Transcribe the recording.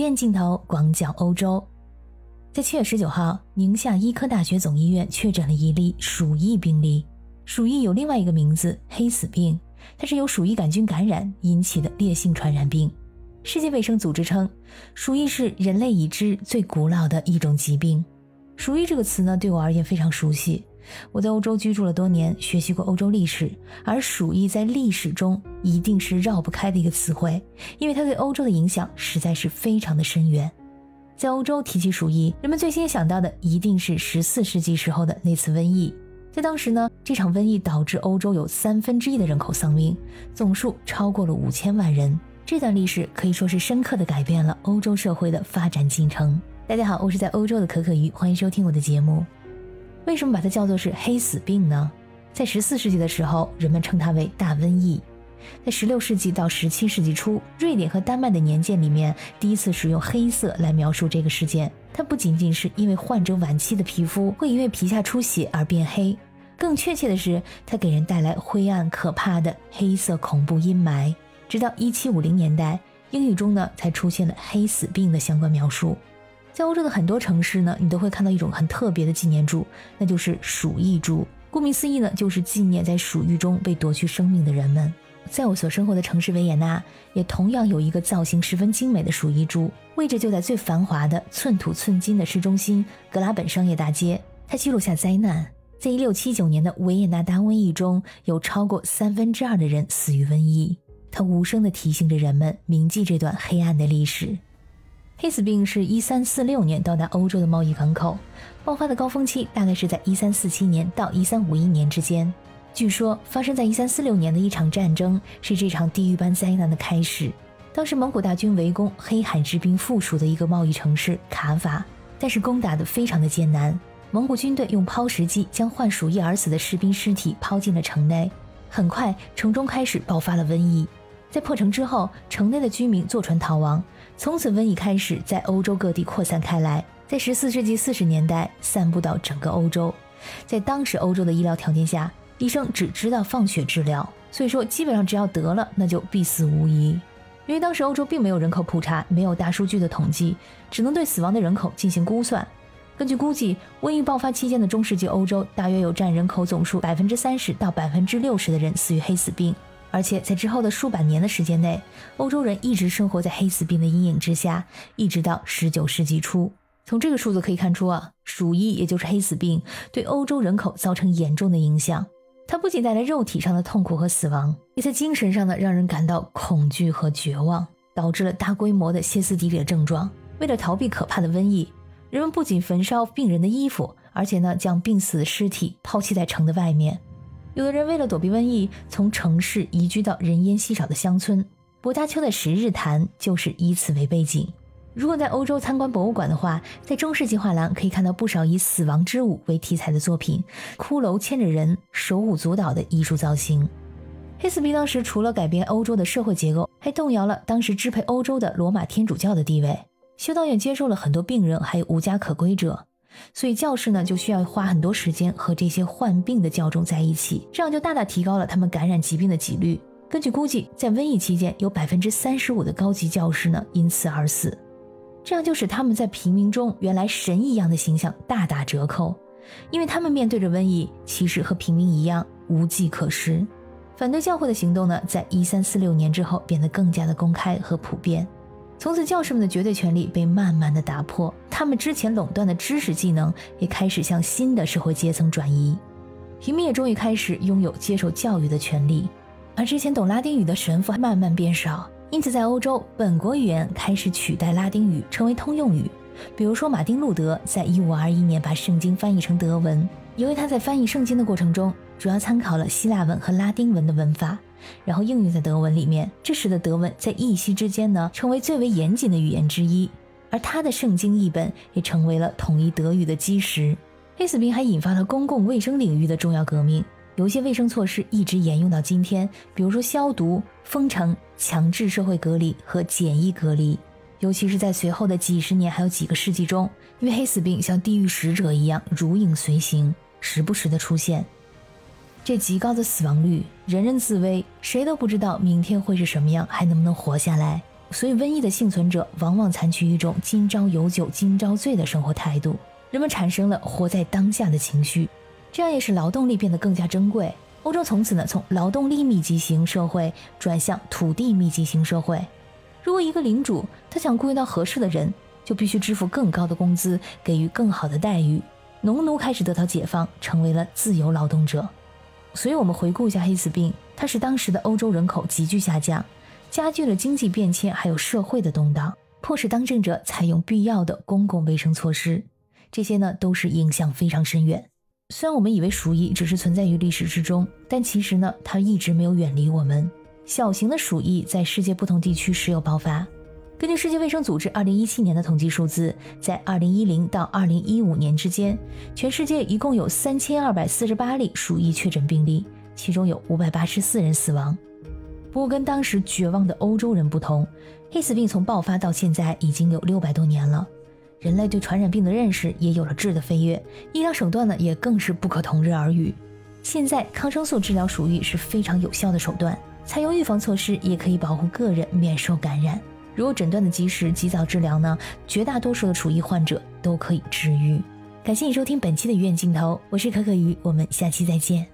院镜头广角欧洲，在七月十九号，宁夏医科大学总医院确诊了一例鼠疫病例。鼠疫有另外一个名字——黑死病，它是由鼠疫杆菌感染引起的烈性传染病。世界卫生组织称，鼠疫是人类已知最古老的一种疾病。鼠疫这个词呢，对我而言非常熟悉。我在欧洲居住了多年，学习过欧洲历史，而鼠疫在历史中一定是绕不开的一个词汇，因为它对欧洲的影响实在是非常的深远。在欧洲提起鼠疫，人们最先想到的一定是十四世纪时候的那次瘟疫。在当时呢，这场瘟疫导致欧洲有三分之一的人口丧命，总数超过了五千万人。这段历史可以说是深刻的改变了欧洲社会的发展进程。大家好，我是在欧洲的可可鱼，欢迎收听我的节目。为什么把它叫做是黑死病呢？在十四世纪的时候，人们称它为大瘟疫。在十六世纪到十七世纪初，瑞典和丹麦的年鉴里面第一次使用黑色来描述这个事件。它不仅仅是因为患者晚期的皮肤会因为皮下出血而变黑，更确切的是，它给人带来灰暗可怕的黑色恐怖阴霾。直到一七五零年代，英语中呢才出现了黑死病的相关描述。在欧洲的很多城市呢，你都会看到一种很特别的纪念柱，那就是鼠疫柱。顾名思义呢，就是纪念在鼠疫中被夺去生命的人们。在我所生活的城市维也纳，也同样有一个造型十分精美的鼠疫柱，位置就在最繁华的寸土寸金的市中心格拉本商业大街。它记录下灾难，在一六七九年的维也纳大瘟疫中，有超过三分之二的人死于瘟疫。它无声地提醒着人们铭记这段黑暗的历史。黑死病是一三四六年到达欧洲的贸易港口，爆发的高峰期大概是在一三四七年到一三五一年之间。据说发生在一三四六年的一场战争是这场地狱般灾难的开始。当时蒙古大军围攻黑海之滨附属的一个贸易城市卡法，但是攻打的非常的艰难。蒙古军队用抛石机将患鼠疫而死的士兵尸体抛进了城内，很快城中开始爆发了瘟疫。在破城之后，城内的居民坐船逃亡。从此，瘟疫开始在欧洲各地扩散开来，在十四世纪四十年代散布到整个欧洲。在当时欧洲的医疗条件下，医生只知道放血治疗，所以说基本上只要得了，那就必死无疑。因为当时欧洲并没有人口普查，没有大数据的统计，只能对死亡的人口进行估算。根据估计，瘟疫爆发期间的中世纪欧洲，大约有占人口总数百分之三十到百分之六十的人死于黑死病。而且在之后的数百年的时间内，欧洲人一直生活在黑死病的阴影之下，一直到十九世纪初。从这个数字可以看出啊，鼠疫也就是黑死病对欧洲人口造成严重的影响。它不仅带来肉体上的痛苦和死亡，也在精神上呢让人感到恐惧和绝望，导致了大规模的歇斯底里的症状。为了逃避可怕的瘟疫，人们不仅焚烧病人的衣服，而且呢将病死的尸体抛弃在城的外面。有的人为了躲避瘟疫，从城市移居到人烟稀少的乡村。博加丘的十日谈就是以此为背景。如果在欧洲参观博物馆的话，在中世纪画廊可以看到不少以死亡之舞为题材的作品，骷髅牵着人，手舞足蹈的艺术造型。黑死病当时除了改变欧洲的社会结构，还动摇了当时支配欧洲的罗马天主教的地位。修道院接受了很多病人，还有无家可归者。所以教士呢就需要花很多时间和这些患病的教众在一起，这样就大大提高了他们感染疾病的几率。根据估计，在瘟疫期间，有百分之三十五的高级教师呢因此而死，这样就使他们在平民中原来神一样的形象大打折扣，因为他们面对着瘟疫，其实和平民一样无计可施。反对教会的行动呢，在一三四六年之后变得更加的公开和普遍。从此，教师们的绝对权力被慢慢的打破，他们之前垄断的知识技能也开始向新的社会阶层转移，平民也终于开始拥有接受教育的权利，而之前懂拉丁语的神父慢慢变少，因此在欧洲，本国语言开始取代拉丁语成为通用语。比如说，马丁路德在一五二一年把圣经翻译成德文，由于他在翻译圣经的过程中，主要参考了希腊文和拉丁文的文法。然后应用在德文里面，这使得德文在译西之间呢成为最为严谨的语言之一，而他的圣经译本也成为了统一德语的基石。黑死病还引发了公共卫生领域的重要革命，有一些卫生措施一直沿用到今天，比如说消毒、封城、强制社会隔离和简易隔离。尤其是在随后的几十年还有几个世纪中，因为黑死病像地狱使者一样如影随形，时不时的出现。这极高的死亡率，人人自危，谁都不知道明天会是什么样，还能不能活下来。所以瘟疫的幸存者往往采取一种“今朝有酒今朝醉”的生活态度，人们产生了活在当下的情绪，这样也使劳动力变得更加珍贵。欧洲从此呢，从劳动力密集型社会转向土地密集型社会。如果一个领主他想雇佣到合适的人，就必须支付更高的工资，给予更好的待遇。农奴开始得到解放，成为了自由劳动者。所以，我们回顾一下黑死病，它使当时的欧洲人口急剧下降，加剧了经济变迁，还有社会的动荡，迫使当政者采用必要的公共卫生措施。这些呢，都是影响非常深远。虽然我们以为鼠疫只是存在于历史之中，但其实呢，它一直没有远离我们。小型的鼠疫在世界不同地区时有爆发。根据世界卫生组织2017年的统计数字，在2010到2015年之间，全世界一共有3248例鼠疫确诊病例，其中有584人死亡。不过，跟当时绝望的欧洲人不同，黑死病从爆发到现在已经有六百多年了。人类对传染病的认识也有了质的飞跃，医疗手段呢也更是不可同日而语。现在抗生素治疗鼠疫是非常有效的手段，采用预防措施也可以保护个人免受感染。如果诊断的及时，及早治疗呢，绝大多数的鼠疫患者都可以治愈。感谢你收听本期的医院镜头，我是可可鱼，我们下期再见。